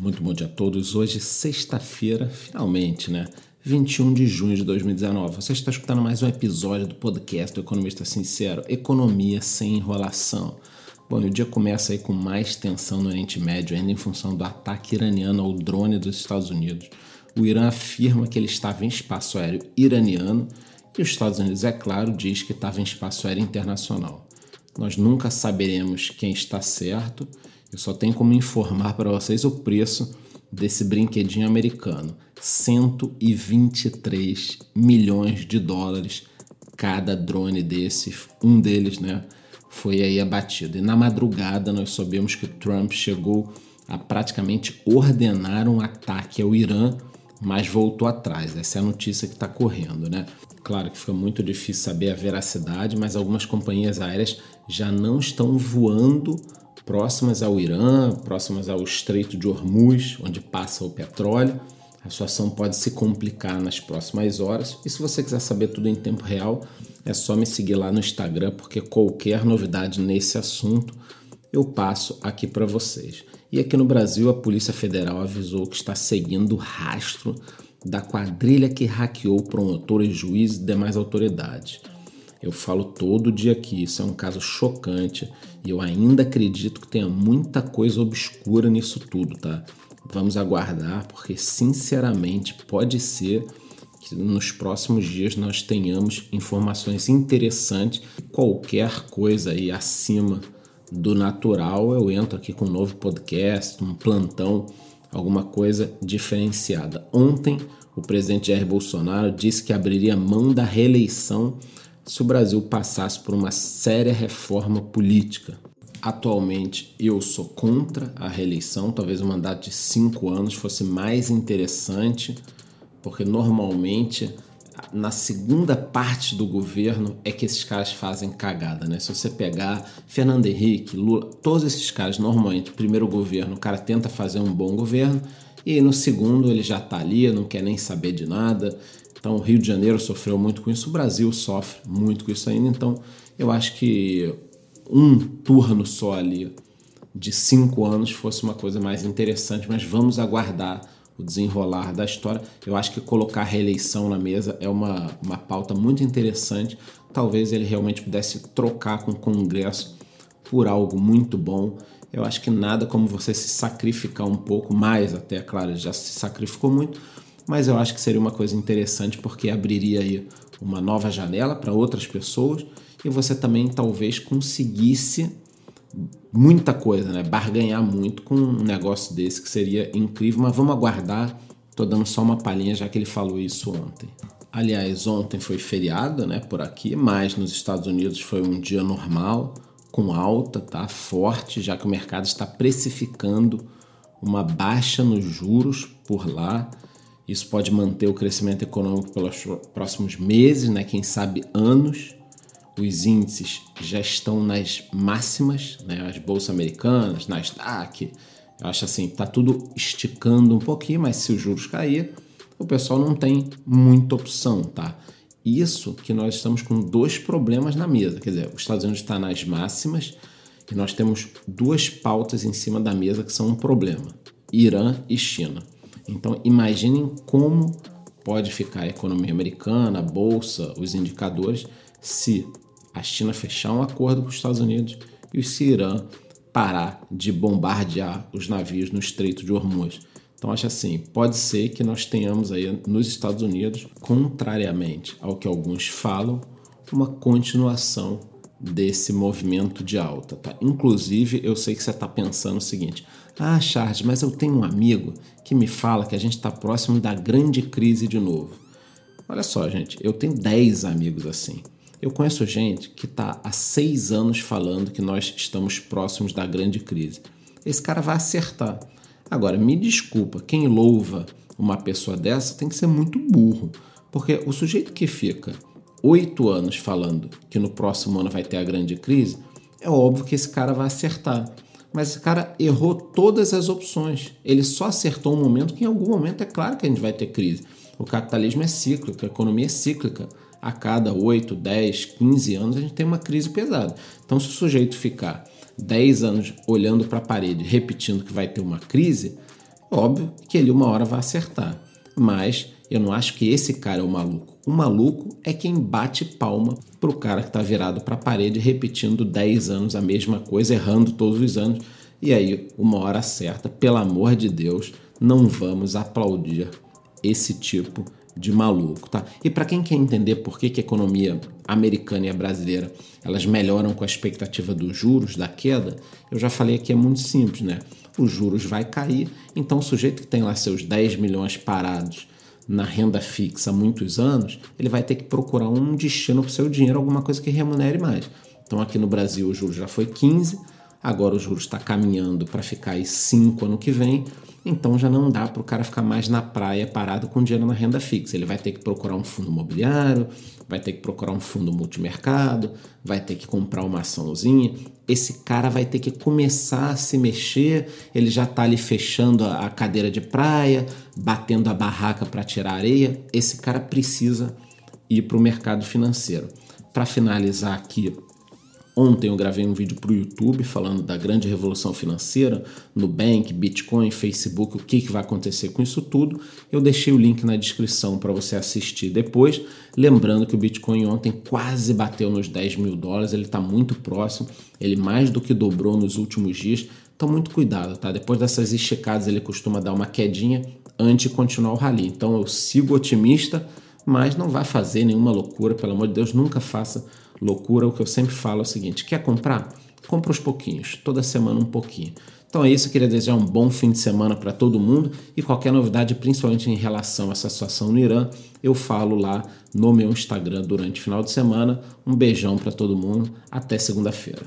Muito bom dia a todos. Hoje, sexta-feira, finalmente, né? 21 de junho de 2019. Você está escutando mais um episódio do podcast do Economista Sincero, Economia sem enrolação. Bom, o dia começa aí com mais tensão no Oriente Médio, ainda em função do ataque iraniano ao drone dos Estados Unidos. O Irã afirma que ele estava em espaço aéreo iraniano e os Estados Unidos, é claro, diz que estava em espaço aéreo internacional. Nós nunca saberemos quem está certo eu só tenho como informar para vocês o preço desse brinquedinho americano: 123 milhões de dólares cada drone desse, um deles, né, foi aí abatido. E na madrugada nós soubemos que Trump chegou a praticamente ordenar um ataque ao Irã, mas voltou atrás. Essa é a notícia que está correndo, né? Claro que fica muito difícil saber a veracidade, mas algumas companhias aéreas já não estão voando próximas ao Irã, próximas ao Estreito de Hormuz, onde passa o petróleo. A situação pode se complicar nas próximas horas. E se você quiser saber tudo em tempo real, é só me seguir lá no Instagram, porque qualquer novidade nesse assunto eu passo aqui para vocês. E aqui no Brasil, a Polícia Federal avisou que está seguindo o rastro da quadrilha que hackeou promotores, juízes e demais autoridades. Eu falo todo dia aqui, isso é um caso chocante e eu ainda acredito que tenha muita coisa obscura nisso tudo, tá? Vamos aguardar, porque sinceramente pode ser que nos próximos dias nós tenhamos informações interessantes. Qualquer coisa aí acima do natural, eu entro aqui com um novo podcast, um plantão, alguma coisa diferenciada. Ontem, o presidente Jair Bolsonaro disse que abriria mão da reeleição se o Brasil passasse por uma séria reforma política. Atualmente eu sou contra a reeleição, talvez um mandato de cinco anos fosse mais interessante, porque normalmente na segunda parte do governo é que esses caras fazem cagada, né? Se você pegar Fernando Henrique, Lula, todos esses caras, normalmente, primeiro governo, o cara tenta fazer um bom governo, e no segundo ele já tá ali, não quer nem saber de nada, então, o Rio de Janeiro sofreu muito com isso, o Brasil sofre muito com isso ainda. Então, eu acho que um turno só ali de cinco anos fosse uma coisa mais interessante, mas vamos aguardar o desenrolar da história. Eu acho que colocar a reeleição na mesa é uma, uma pauta muito interessante. Talvez ele realmente pudesse trocar com o Congresso por algo muito bom. Eu acho que nada como você se sacrificar um pouco mais, até, claro, já se sacrificou muito, mas eu acho que seria uma coisa interessante porque abriria aí uma nova janela para outras pessoas e você também talvez conseguisse muita coisa, né? Barganhar muito com um negócio desse que seria incrível, mas vamos aguardar. Tô dando só uma palhinha já que ele falou isso ontem. Aliás, ontem foi feriado, né, por aqui, mas nos Estados Unidos foi um dia normal, com alta, tá? Forte, já que o mercado está precificando uma baixa nos juros por lá. Isso pode manter o crescimento econômico pelos próximos meses, né? quem sabe anos. Os índices já estão nas máximas, né? as bolsas americanas, Nasdaq. Eu acho assim, tá tudo esticando um pouquinho, mas se os juros cair, o pessoal não tem muita opção, tá? Isso que nós estamos com dois problemas na mesa. Quer dizer, os Estados Unidos está nas máximas e nós temos duas pautas em cima da mesa que são um problema: Irã e China. Então, imaginem como pode ficar a economia americana, a bolsa, os indicadores, se a China fechar um acordo com os Estados Unidos e o Irã parar de bombardear os navios no Estreito de Hormuz. Então, acho assim, pode ser que nós tenhamos aí nos Estados Unidos, contrariamente ao que alguns falam, uma continuação desse movimento de alta. Tá? Inclusive, eu sei que você está pensando o seguinte: ah, Charles, mas eu tenho um amigo que me fala que a gente está próximo da grande crise de novo. Olha só, gente, eu tenho 10 amigos assim. Eu conheço gente que está há seis anos falando que nós estamos próximos da grande crise. Esse cara vai acertar. Agora, me desculpa, quem louva uma pessoa dessa tem que ser muito burro. Porque o sujeito que fica oito anos falando que no próximo ano vai ter a grande crise, é óbvio que esse cara vai acertar. Mas esse cara errou todas as opções. Ele só acertou um momento que em algum momento é claro que a gente vai ter crise. O capitalismo é cíclico, a economia é cíclica. A cada 8, 10, 15 anos a gente tem uma crise pesada. Então, se o sujeito ficar 10 anos olhando para a parede, repetindo que vai ter uma crise, Óbvio que ele uma hora vai acertar, mas eu não acho que esse cara é o maluco. O maluco é quem bate palma pro cara que está virado para a parede repetindo 10 anos a mesma coisa, errando todos os anos. E aí, uma hora certa, pelo amor de Deus, não vamos aplaudir esse tipo de maluco, tá? E para quem quer entender por que, que a economia americana e a brasileira elas melhoram com a expectativa dos juros, da queda, eu já falei aqui é muito simples, né? Os juros vai cair, então o sujeito que tem lá seus 10 milhões parados na renda fixa há muitos anos, ele vai ter que procurar um destino para o seu dinheiro, alguma coisa que remunere mais. Então aqui no Brasil o juros já foi 15, agora o juros está caminhando para ficar aí 5 ano que vem, então já não dá para o cara ficar mais na praia parado com dinheiro na renda fixa. Ele vai ter que procurar um fundo imobiliário, vai ter que procurar um fundo multimercado, vai ter que comprar uma açãozinha. Esse cara vai ter que começar a se mexer, ele já está ali fechando a cadeira de praia, batendo a barraca para tirar areia. Esse cara precisa ir para o mercado financeiro. Para finalizar aqui Ontem eu gravei um vídeo para o YouTube falando da grande revolução financeira, Nubank, Bitcoin, Facebook, o que, que vai acontecer com isso tudo. Eu deixei o link na descrição para você assistir depois. Lembrando que o Bitcoin ontem quase bateu nos 10 mil dólares, ele está muito próximo, ele mais do que dobrou nos últimos dias. Então, muito cuidado, tá? Depois dessas esticadas, ele costuma dar uma quedinha antes de continuar o rally. Então, eu sigo otimista, mas não vai fazer nenhuma loucura, pelo amor de Deus, nunca faça loucura, o que eu sempre falo é o seguinte: quer comprar? Compra aos pouquinhos, toda semana um pouquinho. Então é isso, eu queria desejar um bom fim de semana para todo mundo e qualquer novidade, principalmente em relação a essa situação no Irã, eu falo lá no meu Instagram durante o final de semana. Um beijão para todo mundo, até segunda-feira.